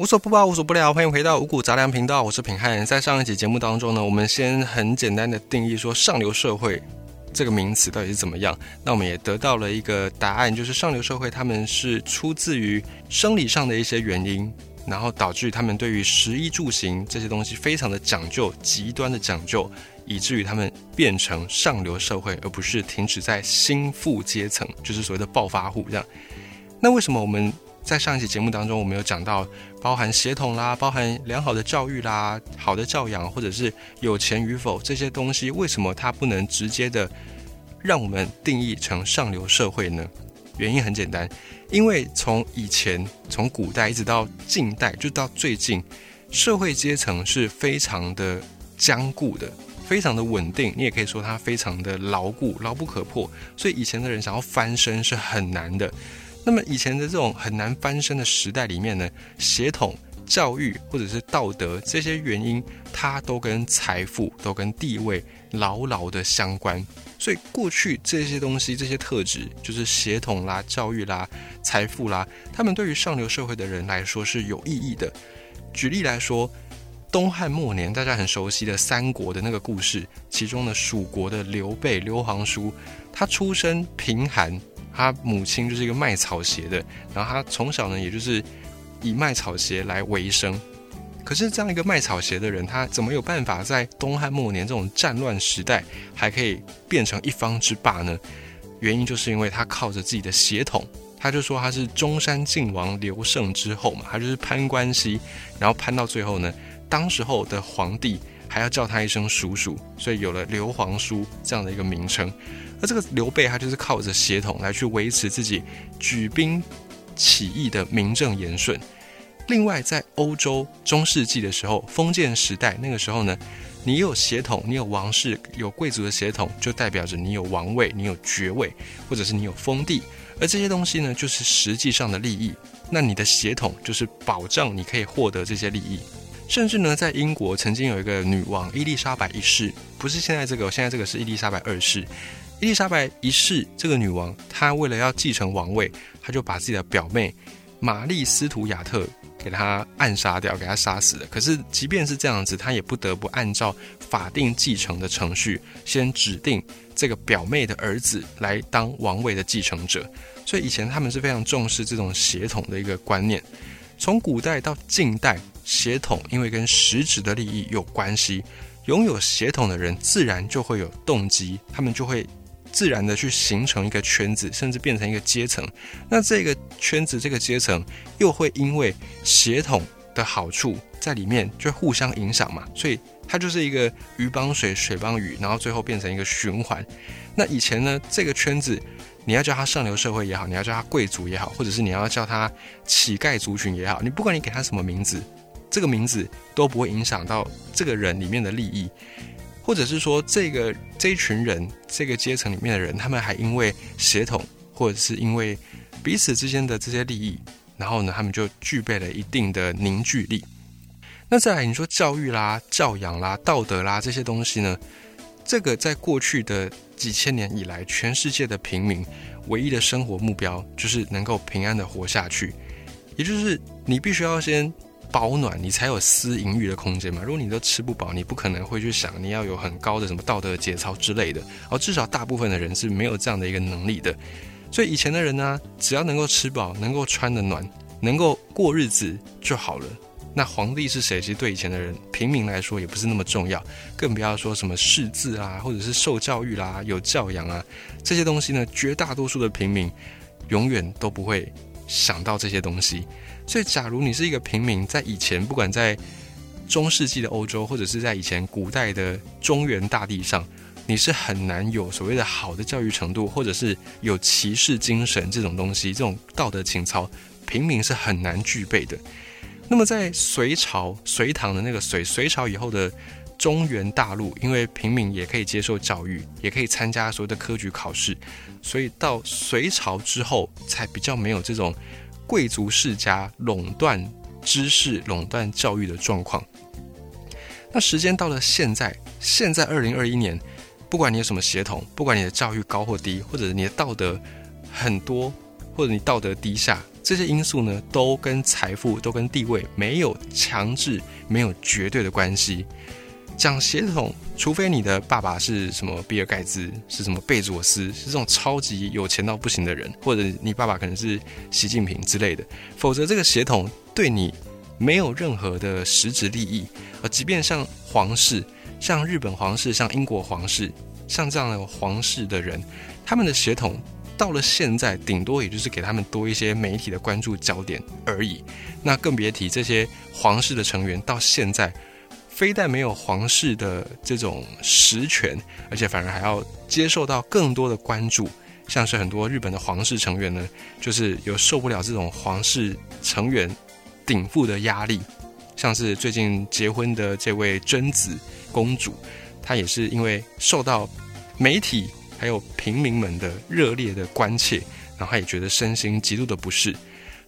无所不包，无所不聊，欢迎回到五谷杂粮频道，我是品汉。在上一集节目当中呢，我们先很简单的定义说上流社会这个名词到底是怎么样。那我们也得到了一个答案，就是上流社会他们是出自于生理上的一些原因，然后导致他们对于食衣住行这些东西非常的讲究，极端的讲究，以至于他们变成上流社会，而不是停止在新富阶层，就是所谓的暴发户这样。那为什么我们？在上一期节目当中，我们有讲到包含血统啦，包含良好的教育啦，好的教养，或者是有钱与否这些东西，为什么它不能直接的让我们定义成上流社会呢？原因很简单，因为从以前从古代一直到近代，就到最近，社会阶层是非常的坚固的，非常的稳定，你也可以说它非常的牢固，牢不可破。所以以前的人想要翻身是很难的。那么以前的这种很难翻身的时代里面呢，血统、教育或者是道德这些原因，它都跟财富、都跟地位牢牢的相关。所以过去这些东西、这些特质，就是血统啦、教育啦、财富啦，他们对于上流社会的人来说是有意义的。举例来说，东汉末年大家很熟悉的三国的那个故事，其中的蜀国的刘备、刘皇叔，他出身贫寒。他母亲就是一个卖草鞋的，然后他从小呢，也就是以卖草鞋来为生。可是这样一个卖草鞋的人，他怎么有办法在东汉末年这种战乱时代，还可以变成一方之霸呢？原因就是因为他靠着自己的血统，他就说他是中山靖王刘胜之后嘛，他就是攀关系，然后攀到最后呢，当时候的皇帝还要叫他一声叔叔，所以有了刘皇叔这样的一个名称。而这个刘备，他就是靠着血统来去维持自己举兵起义的名正言顺。另外，在欧洲中世纪的时候，封建时代那个时候呢，你有血统，你有王室，有贵族的血统，就代表着你有王位，你有爵位，或者是你有封地。而这些东西呢，就是实际上的利益。那你的血统就是保障你可以获得这些利益。甚至呢，在英国曾经有一个女王伊丽莎白一世，不是现在这个，现在这个是伊丽莎白二世。伊丽莎白一世这个女王，她为了要继承王位，她就把自己的表妹玛丽斯图亚特给她暗杀掉，给她杀死了。可是即便是这样子，她也不得不按照法定继承的程序，先指定这个表妹的儿子来当王位的继承者。所以以前他们是非常重视这种血统的一个观念。从古代到近代，血统因为跟实质的利益有关系，拥有血统的人自然就会有动机，他们就会。自然的去形成一个圈子，甚至变成一个阶层。那这个圈子、这个阶层又会因为血统的好处在里面就互相影响嘛？所以它就是一个鱼帮水，水帮鱼，然后最后变成一个循环。那以前呢，这个圈子你要叫它上流社会也好，你要叫它贵族也好，或者是你要叫它乞丐族群也好，你不管你给它什么名字，这个名字都不会影响到这个人里面的利益。或者是说，这个这一群人，这个阶层里面的人，他们还因为血统，或者是因为彼此之间的这些利益，然后呢，他们就具备了一定的凝聚力。那再来，你说教育啦、教养啦、道德啦这些东西呢？这个在过去的几千年以来，全世界的平民唯一的生活目标就是能够平安的活下去，也就是你必须要先。保暖，你才有私淫欲的空间嘛。如果你都吃不饱，你不可能会去想你要有很高的什么道德节操之类的。哦，至少大部分的人是没有这样的一个能力的。所以以前的人呢，只要能够吃饱，能够穿得暖，能够过日子就好了。那皇帝是谁？其实对以前的人平民来说也不是那么重要，更不要说什么识字啊，或者是受教育啦、有教养啊这些东西呢。绝大多数的平民永远都不会想到这些东西。所以，假如你是一个平民，在以前，不管在中世纪的欧洲，或者是在以前古代的中原大地上，你是很难有所谓的好的教育程度，或者是有骑士精神这种东西，这种道德情操，平民是很难具备的。那么，在隋朝、隋唐的那个隋隋朝以后的中原大陆，因为平民也可以接受教育，也可以参加所谓的科举考试，所以到隋朝之后，才比较没有这种。贵族世家垄断知识、垄断教育的状况。那时间到了现在，现在二零二一年，不管你有什么血统，不管你的教育高或低，或者你的道德很多，或者你道德低下，这些因素呢，都跟财富、都跟地位没有强制、没有绝对的关系。讲血统，除非你的爸爸是什么比尔盖茨，是什么贝佐斯，是这种超级有钱到不行的人，或者你爸爸可能是习近平之类的，否则这个血统对你没有任何的实质利益。而即便像皇室，像日本皇室，像英国皇室，像这样的皇室的人，他们的血统。到了现在，顶多也就是给他们多一些媒体的关注焦点而已。那更别提这些皇室的成员，到现在非但没有皇室的这种实权，而且反而还要接受到更多的关注。像是很多日本的皇室成员呢，就是有受不了这种皇室成员顶负的压力。像是最近结婚的这位贞子公主，她也是因为受到媒体。还有平民们的热烈的关切，然后他也觉得身心极度的不适，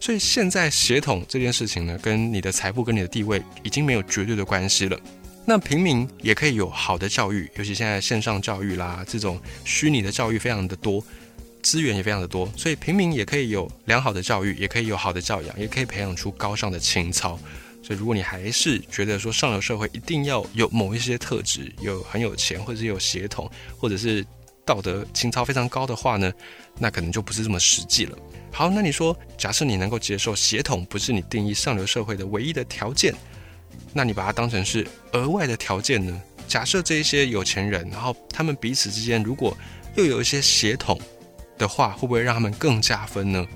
所以现在血统这件事情呢，跟你的财富跟你的地位已经没有绝对的关系了。那平民也可以有好的教育，尤其现在线上教育啦，这种虚拟的教育非常的多，资源也非常的多，所以平民也可以有良好的教育，也可以有好的教养，也可以培养出高尚的情操。所以如果你还是觉得说上流社会一定要有某一些特质，有很有钱，或者是有血统，或者是道德情操非常高的话呢，那可能就不是这么实际了。好，那你说，假设你能够接受血统不是你定义上流社会的唯一的条件，那你把它当成是额外的条件呢？假设这一些有钱人，然后他们彼此之间如果又有一些血统的话，会不会让他们更加分呢？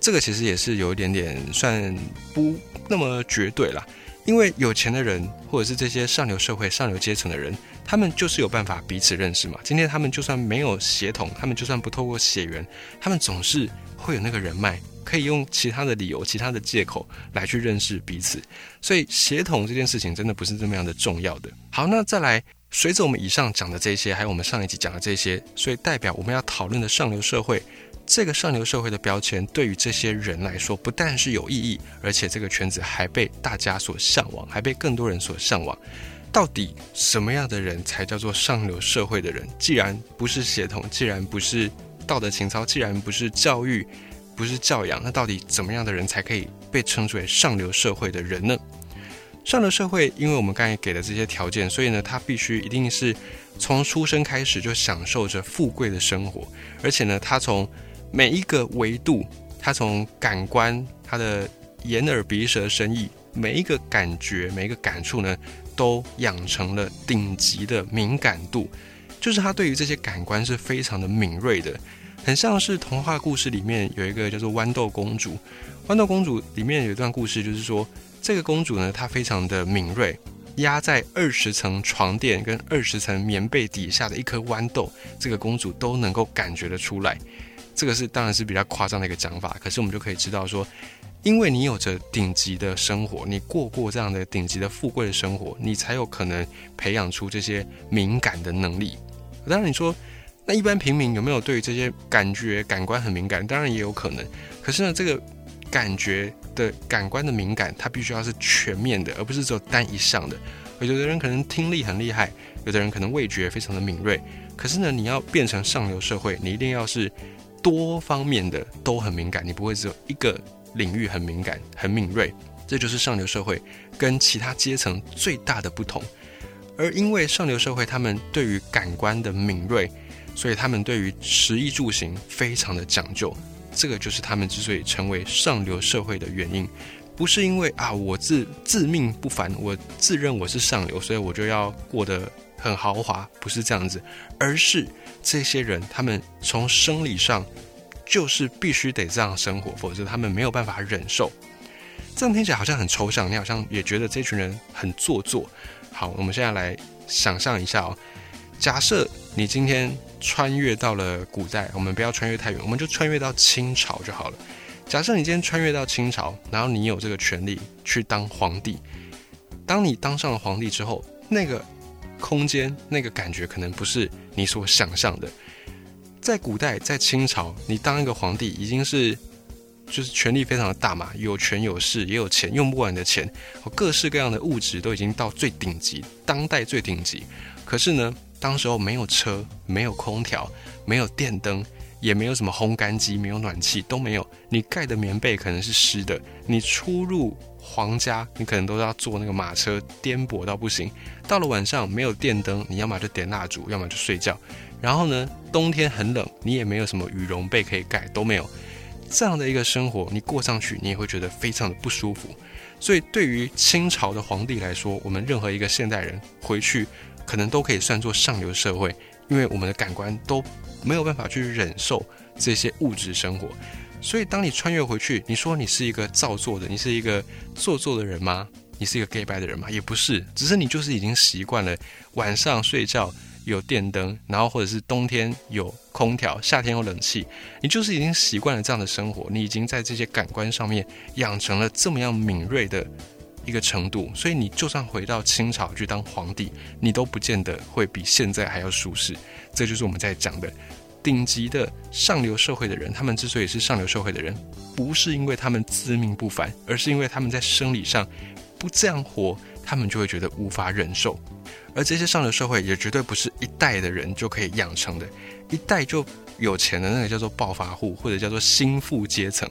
这个其实也是有一点点算不那么绝对啦。因为有钱的人，或者是这些上流社会、上流阶层的人，他们就是有办法彼此认识嘛。今天他们就算没有血统，他们就算不透过血缘，他们总是会有那个人脉，可以用其他的理由、其他的借口来去认识彼此。所以血统这件事情真的不是这么样的重要的。好，那再来，随着我们以上讲的这些，还有我们上一集讲的这些，所以代表我们要讨论的上流社会。这个上流社会的标签对于这些人来说，不但是有意义，而且这个圈子还被大家所向往，还被更多人所向往。到底什么样的人才叫做上流社会的人？既然不是血统，既然不是道德情操，既然不是教育，不是教养，那到底怎么样的人才可以被称之为上流社会的人呢？上流社会，因为我们刚才给的这些条件，所以呢，他必须一定是从出生开始就享受着富贵的生活，而且呢，他从每一个维度，他从感官，他的眼耳鼻舌身意，每一个感觉，每一个感触呢，都养成了顶级的敏感度，就是他对于这些感官是非常的敏锐的，很像是童话故事里面有一个叫做豌豆公主。豌豆公主里面有一段故事，就是说这个公主呢，她非常的敏锐，压在二十层床垫跟二十层棉被底下的一颗豌豆，这个公主都能够感觉得出来。这个是当然是比较夸张的一个讲法，可是我们就可以知道说，因为你有着顶级的生活，你过过这样的顶级的富贵的生活，你才有可能培养出这些敏感的能力。当然你说，那一般平民有没有对于这些感觉感官很敏感？当然也有可能。可是呢，这个感觉的感官的敏感，它必须要是全面的，而不是只有单一项的。有的人可能听力很厉害，有的人可能味觉非常的敏锐。可是呢，你要变成上流社会，你一定要是。多方面的都很敏感，你不会只有一个领域很敏感、很敏锐，这就是上流社会跟其他阶层最大的不同。而因为上流社会他们对于感官的敏锐，所以他们对于食衣住行非常的讲究，这个就是他们之所以成为上流社会的原因。不是因为啊我自自命不凡，我自认我是上流，所以我就要过得。很豪华，不是这样子，而是这些人他们从生理上就是必须得这样生活，否则他们没有办法忍受。这样听起来好像很抽象，你好像也觉得这群人很做作。好，我们现在来想象一下哦，假设你今天穿越到了古代，我们不要穿越太远，我们就穿越到清朝就好了。假设你今天穿越到清朝，然后你有这个权利去当皇帝，当你当上了皇帝之后，那个。空间那个感觉可能不是你所想象的。在古代，在清朝，你当一个皇帝已经是就是权力非常的大嘛，有权有势，也有钱，用不完的钱，各式各样的物质都已经到最顶级，当代最顶级。可是呢，当时候没有车，没有空调，没有电灯，也没有什么烘干机，没有暖气，都没有。你盖的棉被可能是湿的。你出入皇家，你可能都要坐那个马车，颠簸到不行。到了晚上没有电灯，你要么就点蜡烛，要么就睡觉。然后呢，冬天很冷，你也没有什么羽绒被可以盖，都没有。这样的一个生活，你过上去，你也会觉得非常的不舒服。所以，对于清朝的皇帝来说，我们任何一个现代人回去，可能都可以算作上流社会，因为我们的感官都没有办法去忍受这些物质生活。所以，当你穿越回去，你说你是一个造作的，你是一个做作的人吗？你是一个 gay 白的人吗？也不是，只是你就是已经习惯了晚上睡觉。有电灯，然后或者是冬天有空调，夏天有冷气，你就是已经习惯了这样的生活，你已经在这些感官上面养成了这么样敏锐的一个程度，所以你就算回到清朝去当皇帝，你都不见得会比现在还要舒适。这就是我们在讲的顶级的上流社会的人，他们之所以是上流社会的人，不是因为他们自命不凡，而是因为他们在生理上不这样活，他们就会觉得无法忍受。而这些上流社会也绝对不是一代的人就可以养成的，一代就有钱的那个叫做暴发户或者叫做新富阶层，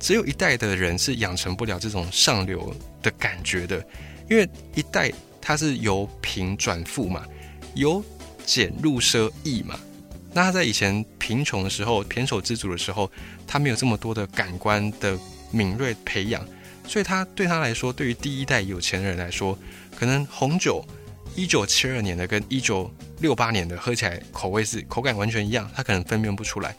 只有一代的人是养成不了这种上流的感觉的，因为一代它是由贫转富嘛，由俭入奢易嘛，那他在以前贫穷的时候、胼手之足的时候，他没有这么多的感官的敏锐培养，所以他对他来说，对于第一代有钱人来说，可能红酒。一九七二年的跟一九六八年的喝起来口味是口感完全一样，他可能分辨不出来。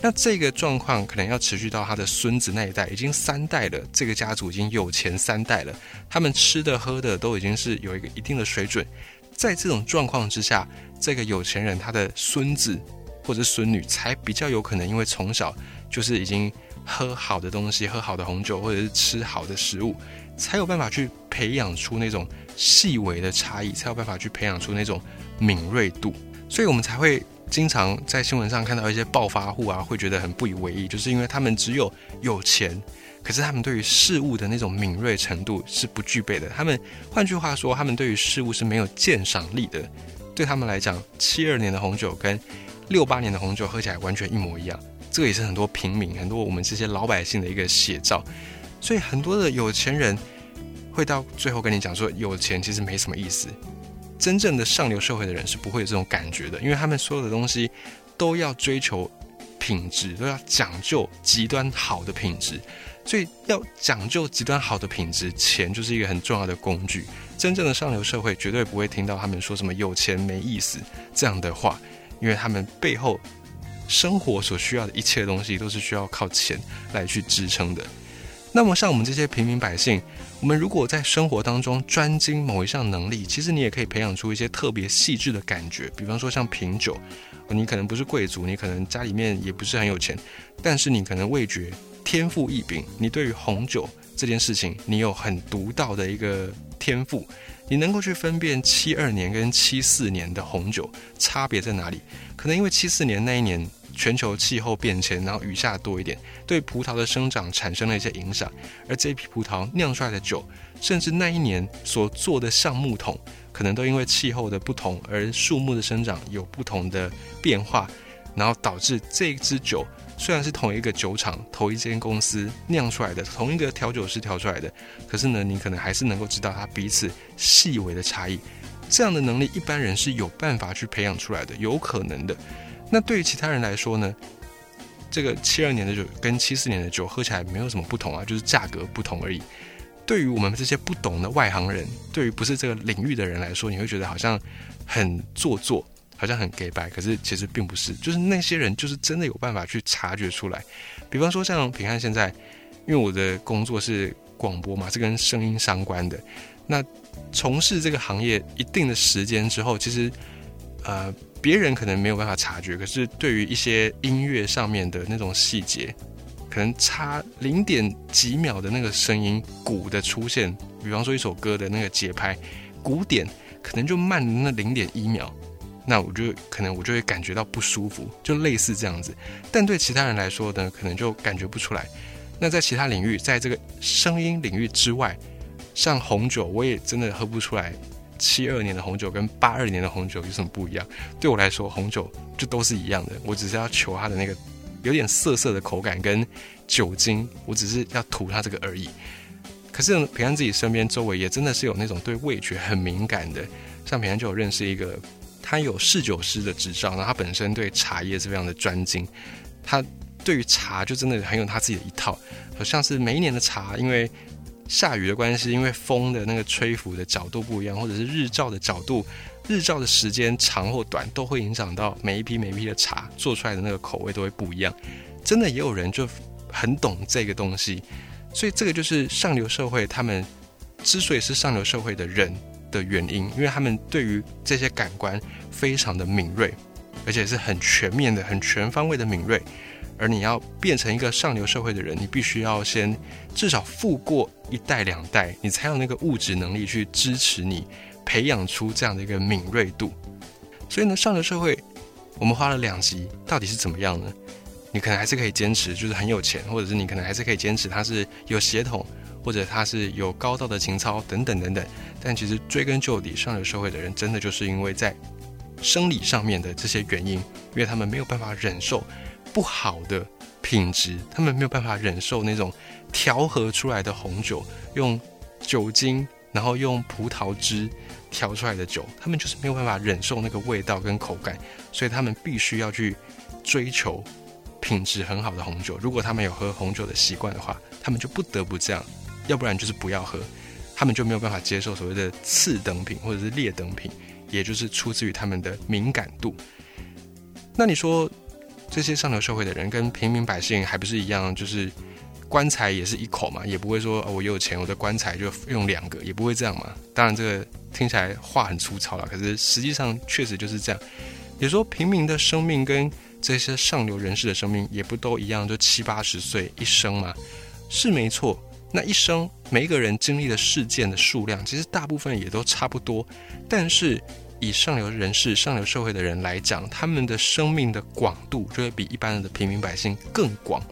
那这个状况可能要持续到他的孙子那一代，已经三代了，这个家族已经有钱三代了，他们吃的喝的都已经是有一个一定的水准。在这种状况之下，这个有钱人他的孙子或者孙女才比较有可能，因为从小就是已经喝好的东西，喝好的红酒，或者是吃好的食物，才有办法去培养出那种。细微的差异才有办法去培养出那种敏锐度，所以我们才会经常在新闻上看到一些暴发户啊，会觉得很不以为意，就是因为他们只有有钱，可是他们对于事物的那种敏锐程度是不具备的。他们换句话说，他们对于事物是没有鉴赏力的。对他们来讲，七二年的红酒跟六八年的红酒喝起来完全一模一样，这个也是很多平民、很多我们这些老百姓的一个写照。所以很多的有钱人。会到最后跟你讲说，有钱其实没什么意思。真正的上流社会的人是不会有这种感觉的，因为他们所有的东西都要追求品质，都要讲究极端好的品质。所以要讲究极端好的品质，钱就是一个很重要的工具。真正的上流社会绝对不会听到他们说什么有钱没意思这样的话，因为他们背后生活所需要的一切东西都是需要靠钱来去支撑的。那么，像我们这些平民百姓，我们如果在生活当中专精某一项能力，其实你也可以培养出一些特别细致的感觉。比方说，像品酒，你可能不是贵族，你可能家里面也不是很有钱，但是你可能味觉天赋异禀，你对于红酒这件事情，你有很独到的一个天赋，你能够去分辨七二年跟七四年的红酒差别在哪里？可能因为七四年那一年。全球气候变迁，然后雨下多一点，对葡萄的生长产生了一些影响。而这批葡萄酿出来的酒，甚至那一年所做的橡木桶，可能都因为气候的不同，而树木的生长有不同的变化，然后导致这支酒虽然是同一个酒厂、同一间公司酿出来的，同一个调酒师调出来的，可是呢，你可能还是能够知道它彼此细微的差异。这样的能力，一般人是有办法去培养出来的，有可能的。那对于其他人来说呢？这个七二年的酒跟七四年的酒喝起来没有什么不同啊，就是价格不同而已。对于我们这些不懂的外行人，对于不是这个领域的人来说，你会觉得好像很做作，好像很 gay 白。可是其实并不是，就是那些人就是真的有办法去察觉出来。比方说像平汉现在，因为我的工作是广播嘛，是跟声音相关的。那从事这个行业一定的时间之后，其实呃。别人可能没有办法察觉，可是对于一些音乐上面的那种细节，可能差零点几秒的那个声音鼓的出现，比方说一首歌的那个节拍鼓点，可能就慢那零点一秒，那我就可能我就会感觉到不舒服，就类似这样子。但对其他人来说呢，可能就感觉不出来。那在其他领域，在这个声音领域之外，像红酒，我也真的喝不出来。七二年的红酒跟八二年的红酒有什么不一样？对我来说，红酒就都是一样的，我只是要求它的那个有点涩涩的口感跟酒精，我只是要图它这个而已。可是平安自己身边周围也真的是有那种对味觉很敏感的，像平安就有认识一个，他有侍酒师的执照，然后他本身对茶叶是非常的专精，他对于茶就真的很有他自己的一套，好像是每一年的茶，因为下雨的关系，因为风的那个吹拂的角度不一样，或者是日照的角度，日照的时间长或短，都会影响到每一批每一批的茶做出来的那个口味都会不一样，真的也有人就很懂这个东西。所以这个就是上流社会，他们之所以是上流社会的人的原因，因为他们对于这些感官非常的敏锐，而且是很全面的、很全方位的敏锐。而你要变成一个上流社会的人，你必须要先至少富过一代两代，你才有那个物质能力去支持你培养出这样的一个敏锐度。所以呢，上流社会我们花了两集，到底是怎么样呢？你可能还是可以坚持，就是很有钱，或者是你可能还是可以坚持，他是有血统，或者他是有高道的情操等等等等。但其实追根究底，上流社会的人真的就是因为在生理上面的这些原因，因为他们没有办法忍受不好的品质，他们没有办法忍受那种调和出来的红酒，用酒精然后用葡萄汁调出来的酒，他们就是没有办法忍受那个味道跟口感，所以他们必须要去追求。品质很好的红酒，如果他们有喝红酒的习惯的话，他们就不得不这样，要不然就是不要喝，他们就没有办法接受所谓的次等品或者是劣等品，也就是出自于他们的敏感度。那你说这些上流社会的人跟平民百姓还不是一样，就是棺材也是一口嘛，也不会说哦我有钱，我的棺材就用两个，也不会这样嘛。当然这个听起来话很粗糙了，可是实际上确实就是这样。你说平民的生命跟这些上流人士的生命也不都一样，就七八十岁一生嘛？是没错。那一生每一个人经历的事件的数量，其实大部分也都差不多。但是以上流人士、上流社会的人来讲，他们的生命的广度就会比一般人的平民百姓更广。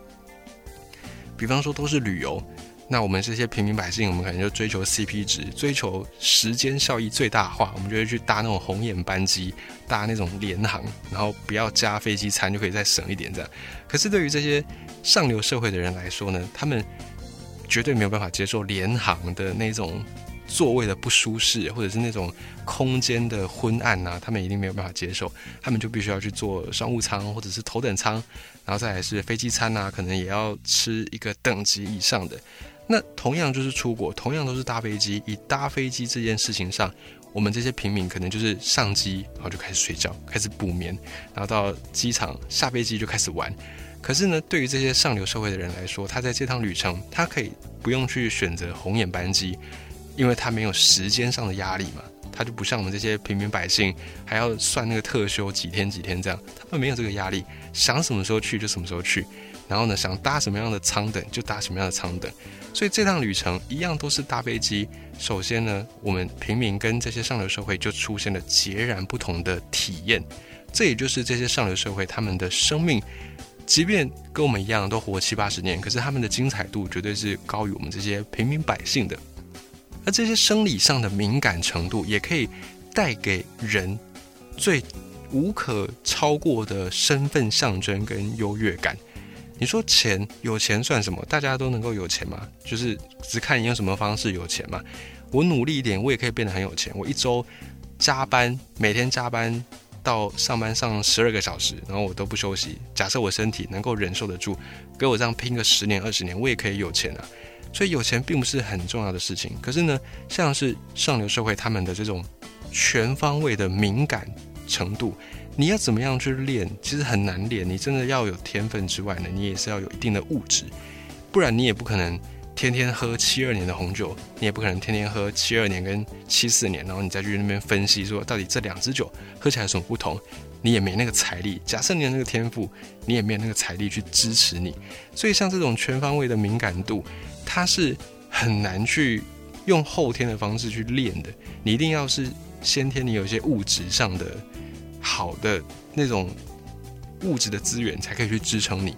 比方说，都是旅游。那我们这些平民百姓，我们可能就追求 CP 值，追求时间效益最大化，我们就会去搭那种红眼班机，搭那种联航，然后不要加飞机餐就可以再省一点这样。可是对于这些上流社会的人来说呢，他们绝对没有办法接受联航的那种座位的不舒适，或者是那种空间的昏暗呐，他们一定没有办法接受，他们就必须要去做商务舱或者是头等舱，然后再来是飞机餐呐，可能也要吃一个等级以上的。那同样就是出国，同样都是搭飞机。以搭飞机这件事情上，我们这些平民可能就是上机，然后就开始睡觉，开始补眠，然后到机场下飞机就开始玩。可是呢，对于这些上流社会的人来说，他在这趟旅程，他可以不用去选择红眼班机，因为他没有时间上的压力嘛。他就不像我们这些平民百姓，还要算那个特休几天几天这样，他们没有这个压力，想什么时候去就什么时候去。然后呢，想搭什么样的舱等就搭什么样的舱等，所以这趟旅程一样都是搭飞机。首先呢，我们平民跟这些上流社会就出现了截然不同的体验。这也就是这些上流社会他们的生命，即便跟我们一样都活七八十年，可是他们的精彩度绝对是高于我们这些平民百姓的。而这些生理上的敏感程度，也可以带给人最无可超过的身份象征跟优越感。你说钱有钱算什么？大家都能够有钱吗？就是只看你用什么方式有钱嘛。我努力一点，我也可以变得很有钱。我一周加班，每天加班到上班上十二个小时，然后我都不休息。假设我身体能够忍受得住，给我这样拼个十年二十年，我也可以有钱啊。所以有钱并不是很重要的事情。可是呢，像是上流社会他们的这种全方位的敏感程度。你要怎么样去练？其实很难练。你真的要有天分之外呢，你也是要有一定的物质，不然你也不可能天天喝七二年的红酒，你也不可能天天喝七二年跟七四年，然后你再去那边分析说到底这两支酒喝起来有什么不同，你也没那个财力。假设你有那个天赋，你也没有那个财力去支持你。所以像这种全方位的敏感度，它是很难去用后天的方式去练的。你一定要是先天你有一些物质上的。好的那种物质的资源才可以去支撑你。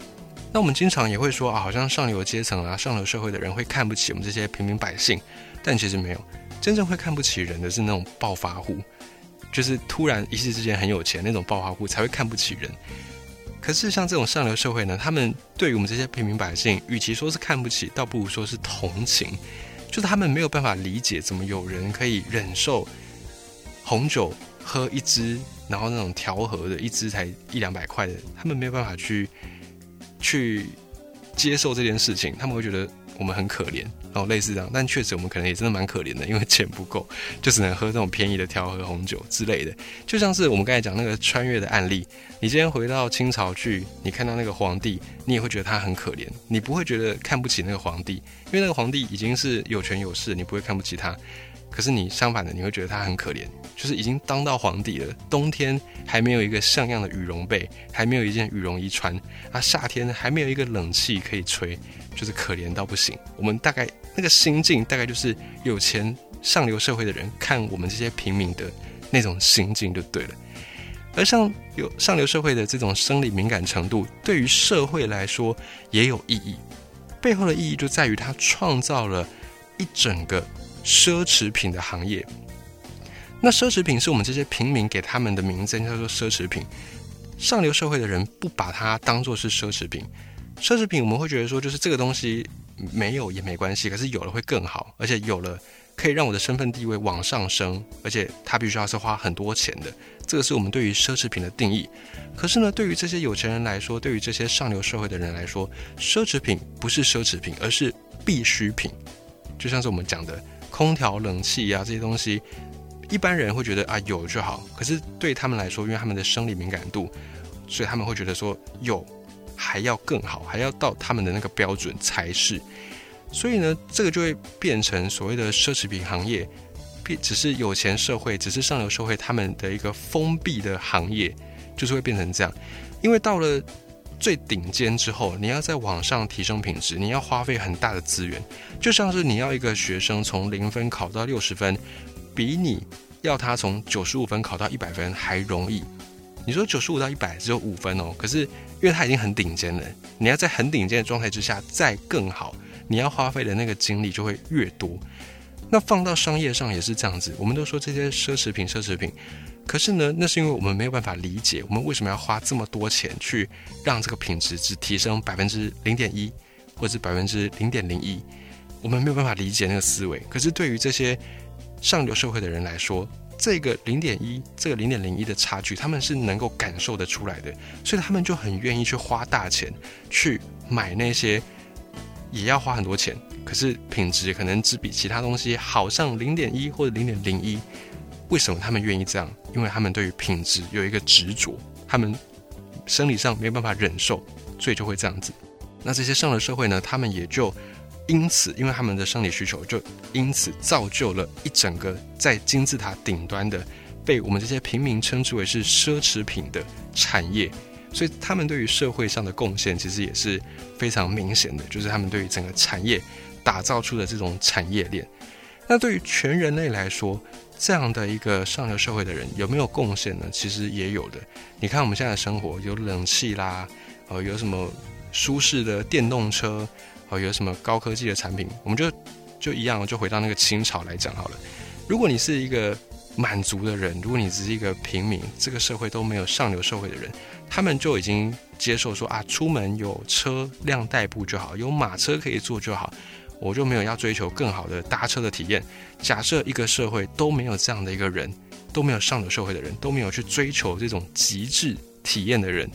那我们经常也会说啊，好像上流阶层啊、上流社会的人会看不起我们这些平民百姓，但其实没有。真正会看不起人的是那种暴发户，就是突然一时之间很有钱那种暴发户才会看不起人。可是像这种上流社会呢，他们对于我们这些平民百姓，与其说是看不起，倒不如说是同情。就是他们没有办法理解，怎么有人可以忍受红酒喝一支，然后那种调和的一支才一两百块的，他们没有办法去去接受这件事情，他们会觉得。我们很可怜，然后类似这样，但确实我们可能也真的蛮可怜的，因为钱不够，就只能喝这种便宜的调和红酒之类的。就像是我们刚才讲那个穿越的案例，你今天回到清朝去，你看到那个皇帝，你也会觉得他很可怜，你不会觉得看不起那个皇帝，因为那个皇帝已经是有权有势，你不会看不起他。可是你相反的，你会觉得他很可怜，就是已经当到皇帝了，冬天还没有一个像样的羽绒被，还没有一件羽绒衣穿，啊，夏天还没有一个冷气可以吹。就是可怜到不行，我们大概那个心境，大概就是有钱上流社会的人看我们这些平民的那种心境就对了。而像有上流社会的这种生理敏感程度，对于社会来说也有意义。背后的意义就在于它创造了一整个奢侈品的行业。那奢侈品是我们这些平民给他们的名字，叫做奢侈品。上流社会的人不把它当做是奢侈品。奢侈品我们会觉得说，就是这个东西没有也没关系，可是有了会更好，而且有了可以让我的身份地位往上升，而且它必须要是花很多钱的，这个是我们对于奢侈品的定义。可是呢，对于这些有钱人来说，对于这些上流社会的人来说，奢侈品不是奢侈品，而是必需品。就像是我们讲的空调、冷气呀这些东西，一般人会觉得啊有就好，可是对他们来说，因为他们的生理敏感度，所以他们会觉得说有。还要更好，还要到他们的那个标准才是。所以呢，这个就会变成所谓的奢侈品行业，变只是有钱社会，只是上流社会他们的一个封闭的行业，就是会变成这样。因为到了最顶尖之后，你要在网上提升品质，你要花费很大的资源，就像是你要一个学生从零分考到六十分，比你要他从九十五分考到一百分还容易。你说九十五到一百只有五分哦，可是。因为它已经很顶尖了，你要在很顶尖的状态之下再更好，你要花费的那个精力就会越多。那放到商业上也是这样子，我们都说这些奢侈品，奢侈品，可是呢，那是因为我们没有办法理解，我们为什么要花这么多钱去让这个品质只提升百分之零点一，或者是百分之零点零一，我们没有办法理解那个思维。可是对于这些上流社会的人来说，这个零点一，这个零点零一的差距，他们是能够感受得出来的，所以他们就很愿意去花大钱去买那些，也要花很多钱，可是品质可能只比其他东西好上零点一或者零点零一。为什么他们愿意这样？因为他们对于品质有一个执着，他们生理上没有办法忍受，所以就会这样子。那这些上了社会呢，他们也就。因此，因为他们的生理需求，就因此造就了一整个在金字塔顶端的，被我们这些平民称之为是奢侈品的产业。所以，他们对于社会上的贡献其实也是非常明显的，就是他们对于整个产业打造出的这种产业链。那对于全人类来说，这样的一个上流社会的人有没有贡献呢？其实也有的。你看我们现在的生活，有冷气啦，呃，有什么舒适的电动车。呃，有什么高科技的产品，我们就就一样，就回到那个清朝来讲好了。如果你是一个满族的人，如果你只是一个平民，这个社会都没有上流社会的人，他们就已经接受说啊，出门有车辆代步就好，有马车可以坐就好，我就没有要追求更好的搭车的体验。假设一个社会都没有这样的一个人，都没有上流社会的人，都没有去追求这种极致体验的人。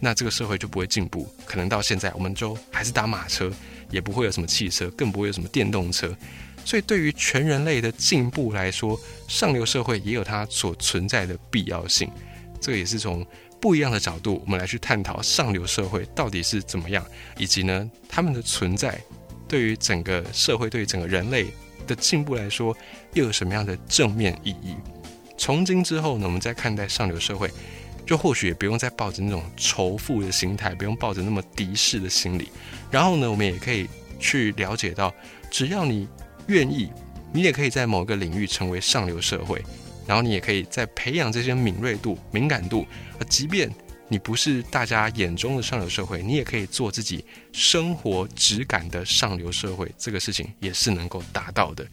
那这个社会就不会进步，可能到现在我们就还是搭马车，也不会有什么汽车，更不会有什么电动车。所以对于全人类的进步来说，上流社会也有它所存在的必要性。这个也是从不一样的角度，我们来去探讨上流社会到底是怎么样，以及呢他们的存在对于整个社会、对于整个人类的进步来说，又有什么样的正面意义。从今之后呢，我们再看待上流社会。就或许也不用再抱着那种仇富的心态，不用抱着那么敌视的心理。然后呢，我们也可以去了解到，只要你愿意，你也可以在某个领域成为上流社会。然后你也可以在培养这些敏锐度、敏感度。而即便你不是大家眼中的上流社会，你也可以做自己生活质感的上流社会。这个事情也是能够达到的。